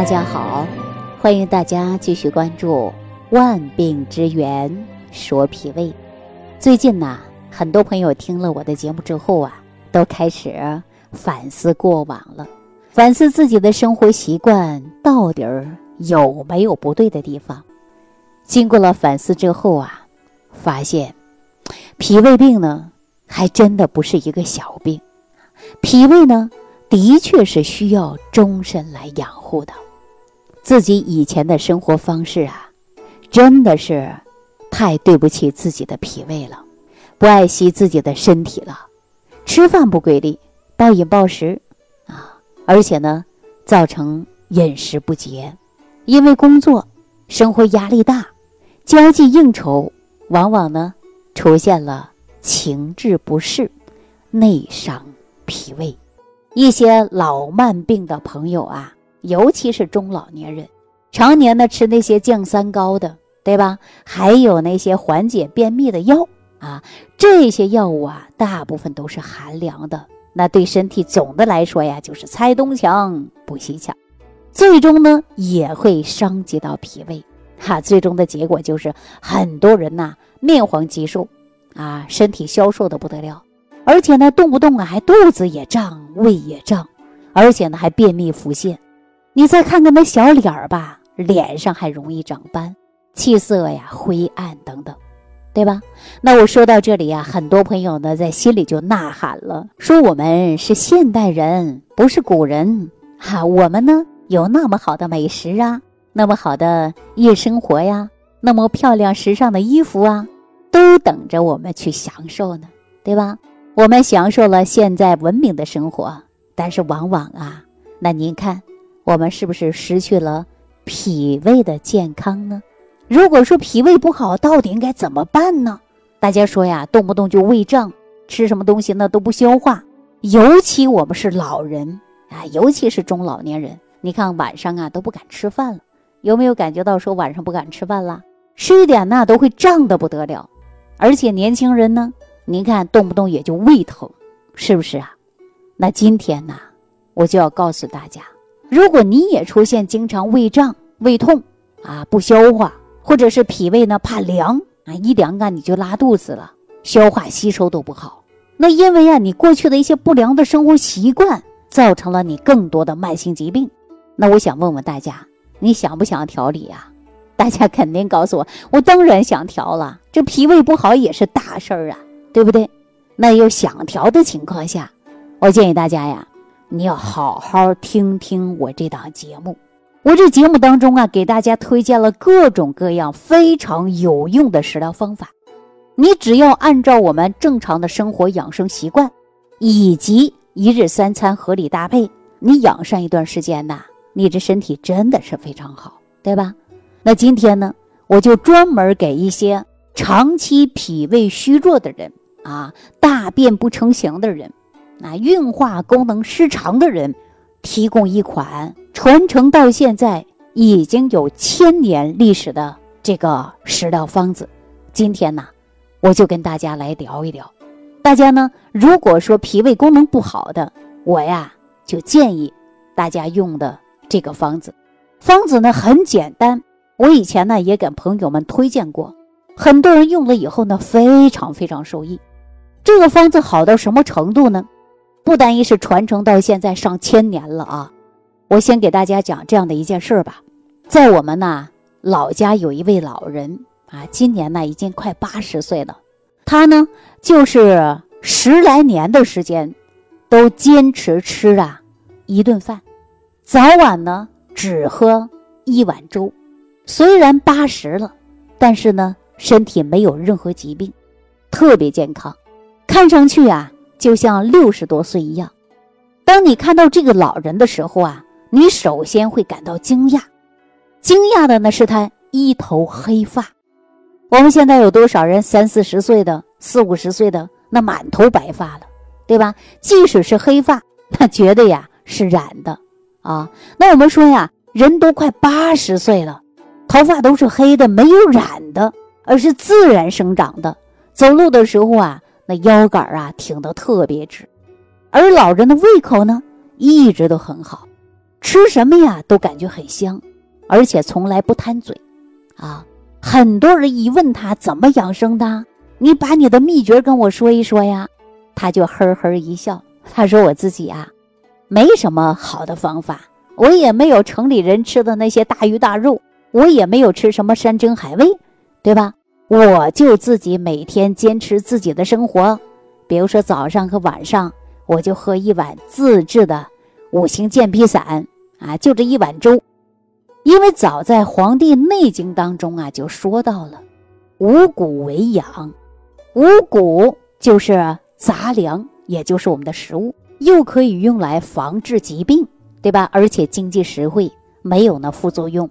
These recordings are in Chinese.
大家好，欢迎大家继续关注《万病之源说脾胃》。最近呐，很多朋友听了我的节目之后啊，都开始反思过往了，反思自己的生活习惯到底儿有没有不对的地方。经过了反思之后啊，发现脾胃病呢，还真的不是一个小病，脾胃呢。的确是需要终身来养护的，自己以前的生活方式啊，真的是太对不起自己的脾胃了，不爱惜自己的身体了，吃饭不规律，暴饮暴食啊，而且呢，造成饮食不节，因为工作、生活压力大，交际应酬，往往呢出现了情志不适，内伤脾胃。一些老慢病的朋友啊，尤其是中老年人，常年的吃那些降三高的，对吧？还有那些缓解便秘的药啊，这些药物啊，大部分都是寒凉的，那对身体总的来说呀，就是拆东墙补西墙，最终呢也会伤及到脾胃，哈，最终的结果就是很多人呐面黄肌瘦，啊，身体消瘦的不得了。而且呢，动不动啊还肚子也胀，胃也胀，而且呢还便秘腹泻。你再看看那小脸儿吧，脸上还容易长斑，气色呀灰暗等等，对吧？那我说到这里呀，很多朋友呢在心里就呐喊了，说我们是现代人，不是古人哈。我们呢有那么好的美食啊，那么好的夜生活呀，那么漂亮时尚的衣服啊，都等着我们去享受呢，对吧？我们享受了现在文明的生活，但是往往啊，那您看，我们是不是失去了脾胃的健康呢？如果说脾胃不好，到底应该怎么办呢？大家说呀，动不动就胃胀，吃什么东西呢都不消化，尤其我们是老人啊，尤其是中老年人，你看晚上啊都不敢吃饭了，有没有感觉到说晚上不敢吃饭了？吃一点呢都会胀得不得了，而且年轻人呢？您看，动不动也就胃疼，是不是啊？那今天呢，我就要告诉大家，如果你也出现经常胃胀、胃痛啊，不消化，或者是脾胃呢怕凉啊，一凉啊你就拉肚子了，消化吸收都不好。那因为啊，你过去的一些不良的生活习惯，造成了你更多的慢性疾病。那我想问问大家，你想不想调理呀？大家肯定告诉我，我当然想调了。这脾胃不好也是大事儿啊。对不对？那有想调的情况下，我建议大家呀，你要好好听听我这档节目。我这节目当中啊，给大家推荐了各种各样非常有用的食疗方法。你只要按照我们正常的生活养生习惯，以及一日三餐合理搭配，你养上一段时间呐，你这身体真的是非常好，对吧？那今天呢，我就专门给一些长期脾胃虚弱的人。啊，大便不成形的人，啊，运化功能失常的人，提供一款传承到现在已经有千年历史的这个食疗方子。今天呢，我就跟大家来聊一聊。大家呢，如果说脾胃功能不好的，我呀就建议大家用的这个方子。方子呢很简单，我以前呢也给朋友们推荐过，很多人用了以后呢非常非常受益。这个方子好到什么程度呢？不单一是传承到现在上千年了啊！我先给大家讲这样的一件事吧。在我们呢老家有一位老人啊，今年呢已经快八十岁了。他呢就是十来年的时间，都坚持吃啊一顿饭，早晚呢只喝一碗粥。虽然八十了，但是呢身体没有任何疾病，特别健康。看上去啊，就像六十多岁一样。当你看到这个老人的时候啊，你首先会感到惊讶。惊讶的呢是他一头黑发。我们现在有多少人三四十岁的、四五十岁的，那满头白发了，对吧？即使是黑发，那绝对呀是染的啊。那我们说呀，人都快八十岁了，头发都是黑的，没有染的，而是自然生长的。走路的时候啊。那腰杆啊挺得特别直，而老人的胃口呢一直都很好，吃什么呀都感觉很香，而且从来不贪嘴，啊，很多人一问他怎么养生的，你把你的秘诀跟我说一说呀，他就呵呵一笑，他说我自己啊，没什么好的方法，我也没有城里人吃的那些大鱼大肉，我也没有吃什么山珍海味，对吧？我就自己每天坚持自己的生活，比如说早上和晚上，我就喝一碗自制的五行健脾散啊，就这一碗粥。因为早在《黄帝内经》当中啊，就说到了五谷为养，五谷就是杂粮，也就是我们的食物，又可以用来防治疾病，对吧？而且经济实惠，没有那副作用。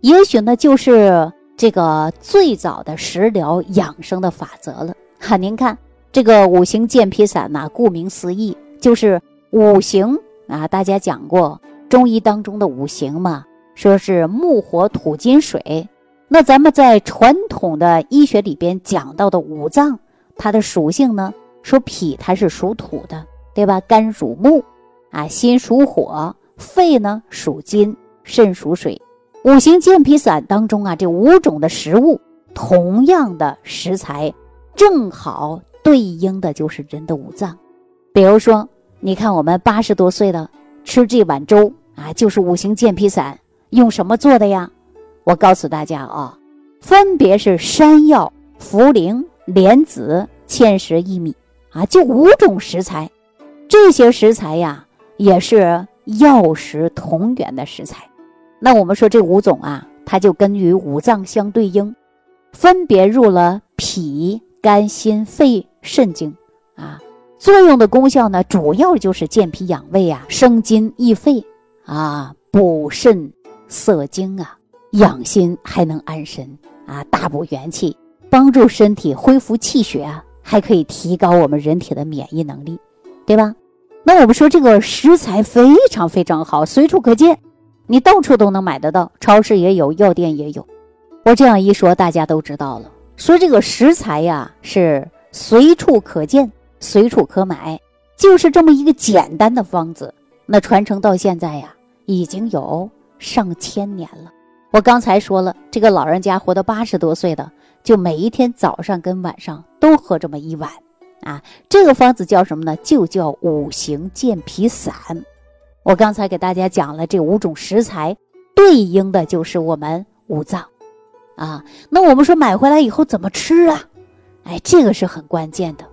也许呢，就是。这个最早的食疗养生的法则了哈，您看这个五行健脾散呐，顾名思义就是五行啊，大家讲过中医当中的五行嘛，说是木火土金水。那咱们在传统的医学里边讲到的五脏，它的属性呢，说脾它是属土的，对吧？肝属木，啊，心属火，肺呢属金，肾属水。五行健脾散当中啊，这五种的食物，同样的食材，正好对应的就是人的五脏。比如说，你看我们八十多岁的吃这碗粥啊，就是五行健脾散，用什么做的呀？我告诉大家啊，分别是山药、茯苓、莲子、芡实、薏米啊，就五种食材。这些食材呀，也是药食同源的食材。那我们说这五种啊，它就跟与五脏相对应，分别入了脾、肝、心、肺、肾经啊。作用的功效呢，主要就是健脾养胃啊，生津益肺啊，补肾涩精啊，养心还能安神啊，大补元气，帮助身体恢复气血啊，还可以提高我们人体的免疫能力，对吧？那我们说这个食材非常非常好，随处可见。你到处都能买得到，超市也有，药店也有。我这样一说，大家都知道了。说这个食材呀，是随处可见，随处可买，就是这么一个简单的方子。那传承到现在呀，已经有上千年了。我刚才说了，这个老人家活到八十多岁的，就每一天早上跟晚上都喝这么一碗啊。这个方子叫什么呢？就叫五行健脾散。我刚才给大家讲了这五种食材，对应的就是我们五脏，啊，那我们说买回来以后怎么吃啊？哎，这个是很关键的，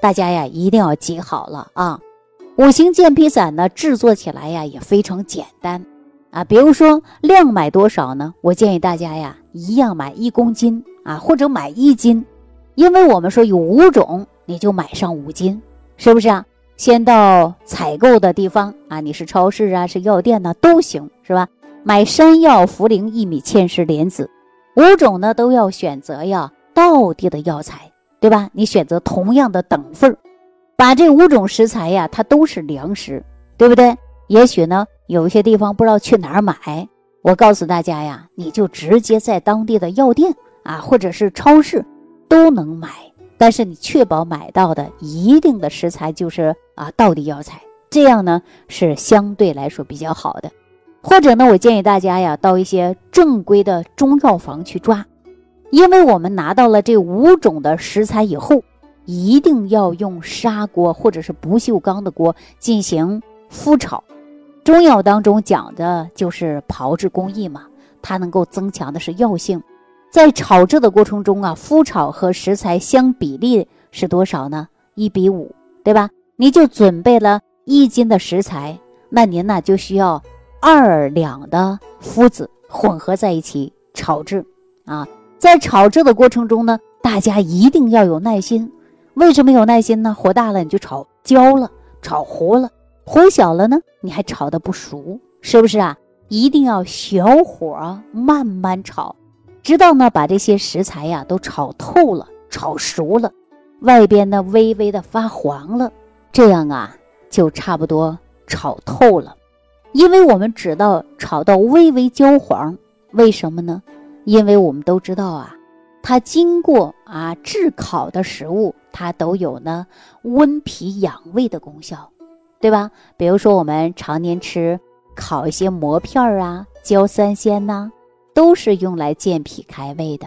大家呀一定要记好了啊。五行健脾散呢，制作起来呀也非常简单啊。比如说量买多少呢？我建议大家呀，一样买一公斤啊，或者买一斤，因为我们说有五种，你就买上五斤，是不是啊？先到采购的地方啊，你是超市啊，是药店呢，都行，是吧？买山药、茯苓、薏米、芡实、莲子，五种呢都要选择呀，道地的药材，对吧？你选择同样的等份儿，把这五种食材呀，它都是粮食，对不对？也许呢，有一些地方不知道去哪儿买，我告诉大家呀，你就直接在当地的药店啊，或者是超市都能买。但是你确保买到的一定的食材就是啊，道地药材，这样呢是相对来说比较好的。或者呢，我建议大家呀，到一些正规的中药房去抓，因为我们拿到了这五种的食材以后，一定要用砂锅或者是不锈钢的锅进行麸炒。中药当中讲的就是炮制工艺嘛，它能够增强的是药性。在炒制的过程中啊，麸炒和食材相比例是多少呢？一比五，对吧？你就准备了一斤的食材，那您呢就需要二两的麸子混合在一起炒制啊。在炒制的过程中呢，大家一定要有耐心。为什么有耐心呢？火大了你就炒焦了，炒糊了；火小了呢，你还炒的不熟，是不是啊？一定要小火慢慢炒。直到呢，把这些食材呀都炒透了、炒熟了，外边呢微微的发黄了，这样啊就差不多炒透了。因为我们知道炒到微微焦黄，为什么呢？因为我们都知道啊，它经过啊炙烤的食物，它都有呢温脾养胃的功效，对吧？比如说我们常年吃烤一些馍片儿啊、焦三鲜呐，都是用来健脾开胃的。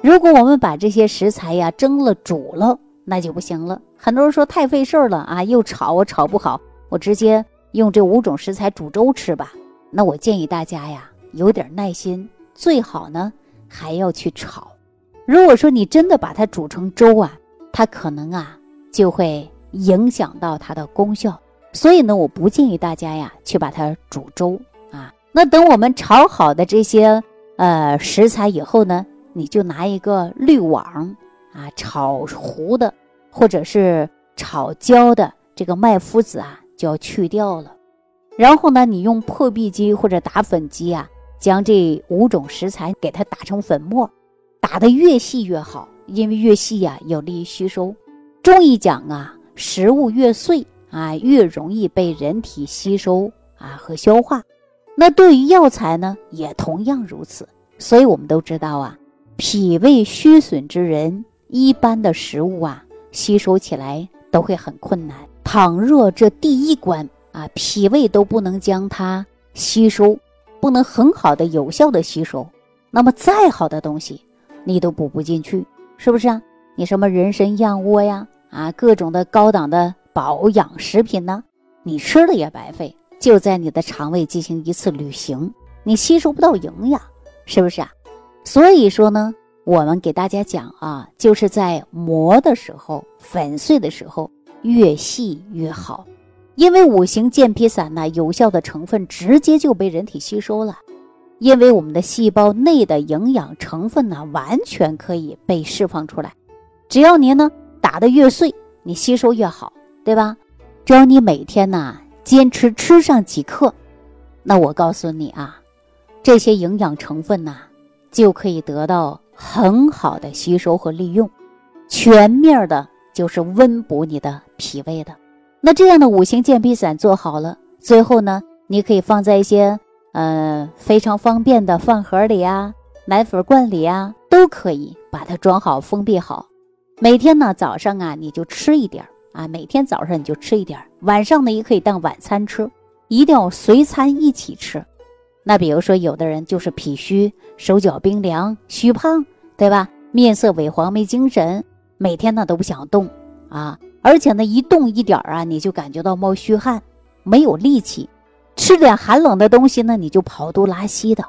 如果我们把这些食材呀蒸了、煮了，那就不行了。很多人说太费事儿了啊，又炒我炒不好，我直接用这五种食材煮粥吃吧。那我建议大家呀，有点耐心，最好呢还要去炒。如果说你真的把它煮成粥啊，它可能啊就会影响到它的功效。所以呢，我不建议大家呀去把它煮粥啊。那等我们炒好的这些呃食材以后呢，你就拿一个滤网啊，炒糊的或者是炒焦的这个麦麸子啊就要去掉了。然后呢，你用破壁机或者打粉机啊，将这五种食材给它打成粉末。打得越细越好，因为越细呀有利于吸收。中医讲啊，食物越碎啊，越容易被人体吸收啊和消化。那对于药材呢，也同样如此。所以我们都知道啊，脾胃虚损之人，一般的食物啊，吸收起来都会很困难。倘若这第一关啊，脾胃都不能将它吸收，不能很好的、有效的吸收，那么再好的东西。你都补不进去，是不是啊？你什么人参燕窝呀，啊，各种的高档的保养食品呢？你吃了也白费，就在你的肠胃进行一次旅行，你吸收不到营养，是不是啊？所以说呢，我们给大家讲啊，就是在磨的时候、粉碎的时候，越细越好，因为五行健脾散呢，有效的成分直接就被人体吸收了。因为我们的细胞内的营养成分呢，完全可以被释放出来。只要您呢打得越碎，你吸收越好，对吧？只要你每天呢坚持吃上几克，那我告诉你啊，这些营养成分呢就可以得到很好的吸收和利用，全面的就是温补你的脾胃的。那这样的五行健脾散做好了，最后呢，你可以放在一些。呃，非常方便的饭盒里啊，奶粉罐里啊，都可以把它装好、封闭好。每天呢，早上啊，你就吃一点儿啊。每天早上你就吃一点晚上呢也可以当晚餐吃，一定要随餐一起吃。那比如说，有的人就是脾虚、手脚冰凉、虚胖，对吧？面色萎黄、没精神，每天呢都不想动啊，而且呢一动一点啊，你就感觉到冒虚汗，没有力气。吃点寒冷的东西呢，你就跑肚拉稀的。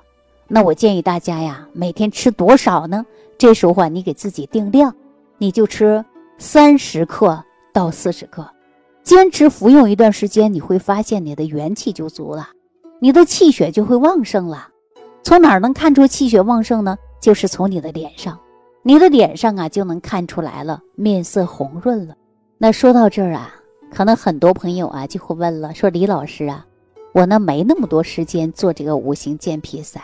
那我建议大家呀，每天吃多少呢？这时候啊，你给自己定量，你就吃三十克到四十克，坚持服用一段时间，你会发现你的元气就足了，你的气血就会旺盛了。从哪儿能看出气血旺盛呢？就是从你的脸上，你的脸上啊就能看出来了，面色红润了。那说到这儿啊，可能很多朋友啊就会问了，说李老师啊。我呢没那么多时间做这个五行健脾散，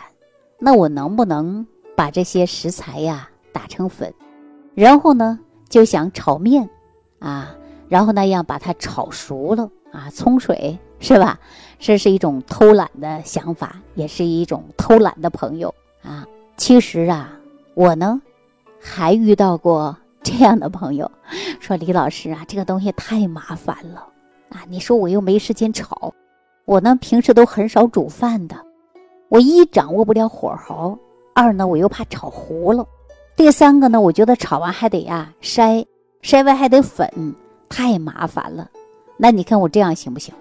那我能不能把这些食材呀打成粉，然后呢就想炒面，啊，然后那样把它炒熟了啊，冲水是吧？这是一种偷懒的想法，也是一种偷懒的朋友啊。其实啊，我呢还遇到过这样的朋友，说李老师啊，这个东西太麻烦了啊，你说我又没时间炒。我呢，平时都很少煮饭的，我一掌握不了火候，二呢我又怕炒糊了，第三个呢，我觉得炒完还得呀筛，筛完还得粉，太麻烦了。那你看我这样行不行？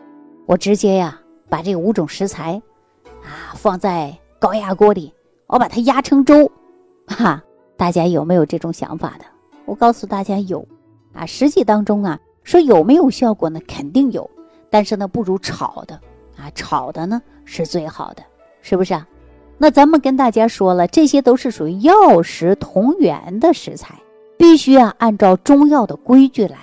我直接呀把这五种食材啊放在高压锅里，我把它压成粥，哈，大家有没有这种想法的？我告诉大家有，啊，实际当中啊说有没有效果呢？肯定有，但是呢不如炒的。啊，炒的呢是最好的，是不是啊？那咱们跟大家说了，这些都是属于药食同源的食材，必须啊按照中药的规矩来，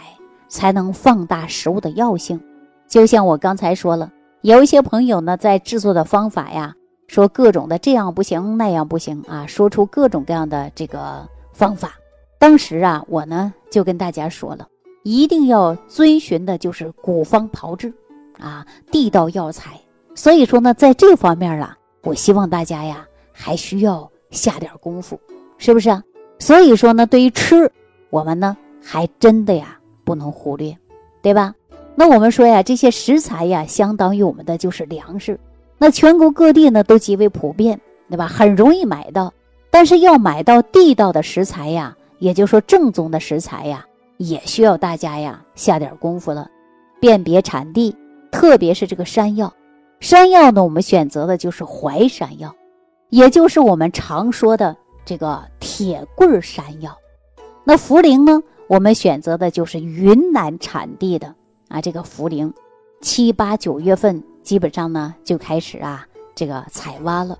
才能放大食物的药性。就像我刚才说了，有一些朋友呢在制作的方法呀，说各种的这样不行那样不行啊，说出各种各样的这个方法。当时啊，我呢就跟大家说了，一定要遵循的就是古方炮制。啊，地道药材，所以说呢，在这方面啊，我希望大家呀，还需要下点功夫，是不是啊？所以说呢，对于吃，我们呢，还真的呀，不能忽略，对吧？那我们说呀，这些食材呀，相当于我们的就是粮食。那全国各地呢都极为普遍，对吧？很容易买到，但是要买到地道的食材呀，也就是说正宗的食材呀，也需要大家呀下点功夫了，辨别产地，特别是这个山药。山药呢，我们选择的就是淮山药，也就是我们常说的这个铁棍山药。那茯苓呢，我们选择的就是云南产地的啊，这个茯苓，七八九月份基本上呢就开始啊这个采挖了。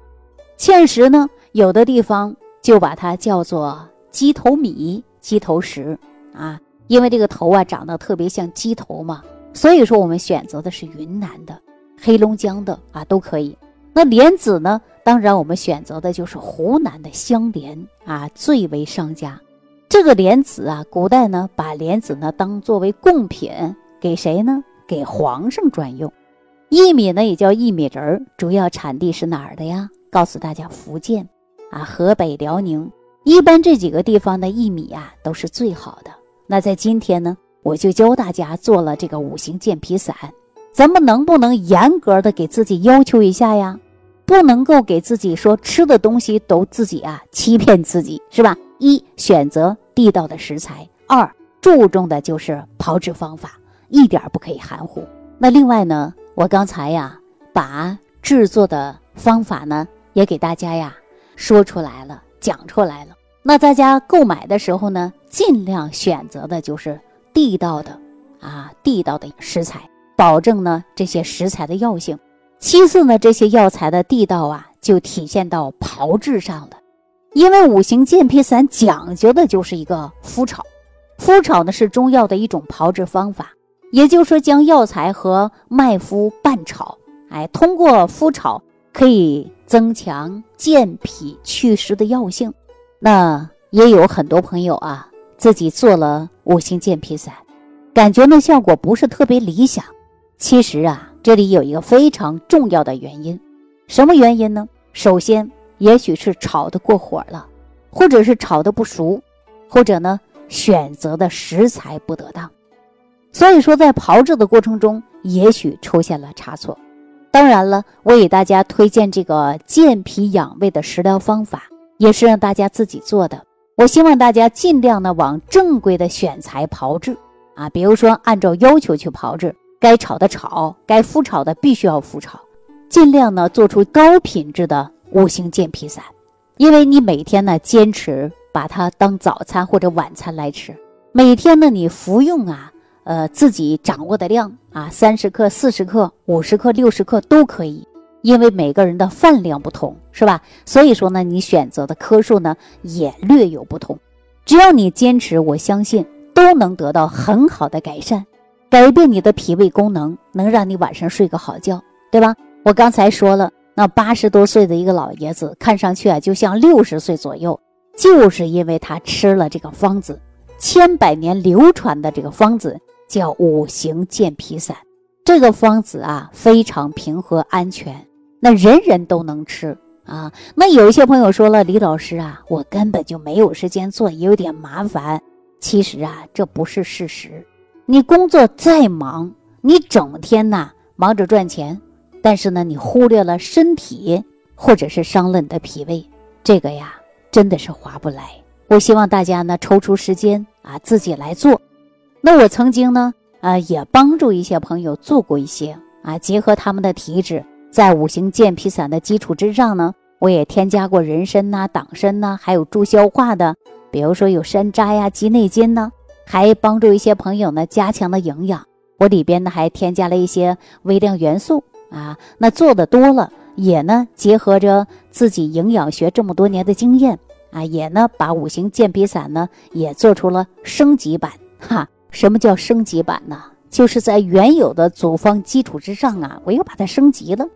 芡实呢，有的地方就把它叫做鸡头米、鸡头石啊，因为这个头啊长得特别像鸡头嘛，所以说我们选择的是云南的。黑龙江的啊都可以，那莲子呢？当然我们选择的就是湖南的香莲啊，最为上佳。这个莲子啊，古代呢把莲子呢当作为贡品给谁呢？给皇上专用。薏米呢也叫薏米仁儿，主要产地是哪儿的呀？告诉大家，福建啊、河北、辽宁，一般这几个地方的薏米啊都是最好的。那在今天呢，我就教大家做了这个五行健脾散。咱们能不能严格的给自己要求一下呀？不能够给自己说吃的东西都自己啊欺骗自己是吧？一选择地道的食材，二注重的就是炮制方法，一点不可以含糊。那另外呢，我刚才呀把制作的方法呢也给大家呀说出来了，讲出来了。那大家购买的时候呢，尽量选择的就是地道的啊地道的食材。保证呢这些食材的药性，其次呢这些药材的地道啊就体现到炮制上了，因为五行健脾散讲究的就是一个麸炒，麸炒呢是中药的一种炮制方法，也就是说将药材和麦麸拌炒，哎，通过麸炒可以增强健脾祛湿的药性。那也有很多朋友啊自己做了五行健脾散，感觉呢效果不是特别理想。其实啊，这里有一个非常重要的原因，什么原因呢？首先，也许是炒的过火了，或者是炒的不熟，或者呢选择的食材不得当，所以说在炮制的过程中，也许出现了差错。当然了，我给大家推荐这个健脾养胃的食疗方法，也是让大家自己做的。我希望大家尽量呢往正规的选材炮制啊，比如说按照要求去炮制。该炒的炒，该麸炒的必须要麸炒，尽量呢做出高品质的五行健脾散。因为你每天呢坚持把它当早餐或者晚餐来吃，每天呢你服用啊，呃自己掌握的量啊，三十克、四十克、五十克、六十克都可以。因为每个人的饭量不同，是吧？所以说呢，你选择的颗数呢也略有不同。只要你坚持，我相信都能得到很好的改善。改变你的脾胃功能，能让你晚上睡个好觉，对吧？我刚才说了，那八十多岁的一个老爷子，看上去啊就像六十岁左右，就是因为他吃了这个方子，千百年流传的这个方子叫五行健脾散。这个方子啊非常平和安全，那人人都能吃啊。那有一些朋友说了，李老师啊，我根本就没有时间做，也有点麻烦。其实啊，这不是事实。你工作再忙，你整天呐忙着赚钱，但是呢，你忽略了身体，或者是伤了你的脾胃，这个呀真的是划不来。我希望大家呢抽出时间啊自己来做。那我曾经呢啊也帮助一些朋友做过一些啊，结合他们的体质，在五行健脾散的基础之上呢，我也添加过人参呐、党参呐，还有助消化的，比如说有山楂呀、鸡内金呢。还帮助一些朋友呢，加强了营养。我里边呢还添加了一些微量元素啊。那做的多了，也呢结合着自己营养学这么多年的经验啊，也呢把五行健脾散呢也做出了升级版哈。什么叫升级版呢？就是在原有的组方基础之上啊，我又把它升级了。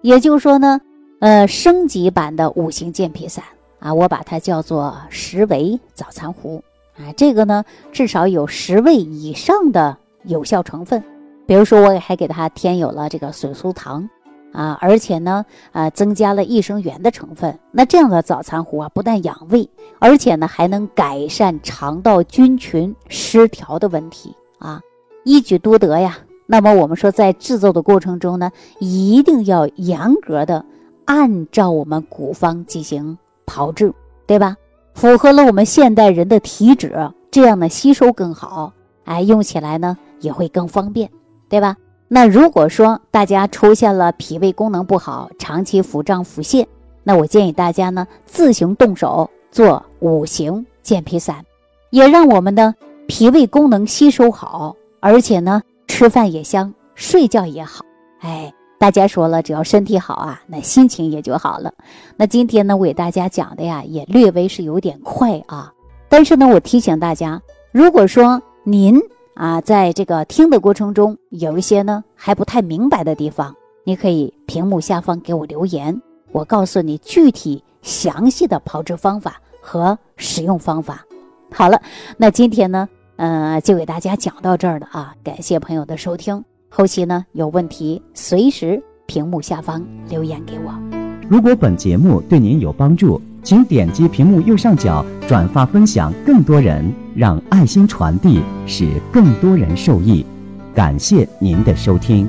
也就是说呢，呃，升级版的五行健脾散啊，我把它叫做十维早餐壶。啊，这个呢，至少有十味以上的有效成分，比如说，我还给它添有了这个水苏糖，啊，而且呢，啊，增加了益生元的成分。那这样的早餐壶啊，不但养胃，而且呢，还能改善肠道菌群失调的问题啊，一举多得呀。那么我们说，在制作的过程中呢，一定要严格的按照我们古方进行炮制，对吧？符合了我们现代人的体质，这样呢吸收更好，哎，用起来呢也会更方便，对吧？那如果说大家出现了脾胃功能不好，长期腹胀腹泻，那我建议大家呢自行动手做五行健脾散，也让我们的脾胃功能吸收好，而且呢。吃饭也香，睡觉也好，哎，大家说了，只要身体好啊，那心情也就好了。那今天呢，我给大家讲的呀，也略微是有点快啊，但是呢，我提醒大家，如果说您啊，在这个听的过程中有一些呢还不太明白的地方，你可以屏幕下方给我留言，我告诉你具体详细的炮制方法和使用方法。好了，那今天呢。嗯，就给大家讲到这儿了啊！感谢朋友的收听，后期呢有问题随时屏幕下方留言给我。如果本节目对您有帮助，请点击屏幕右上角转发分享，更多人让爱心传递，使更多人受益。感谢您的收听。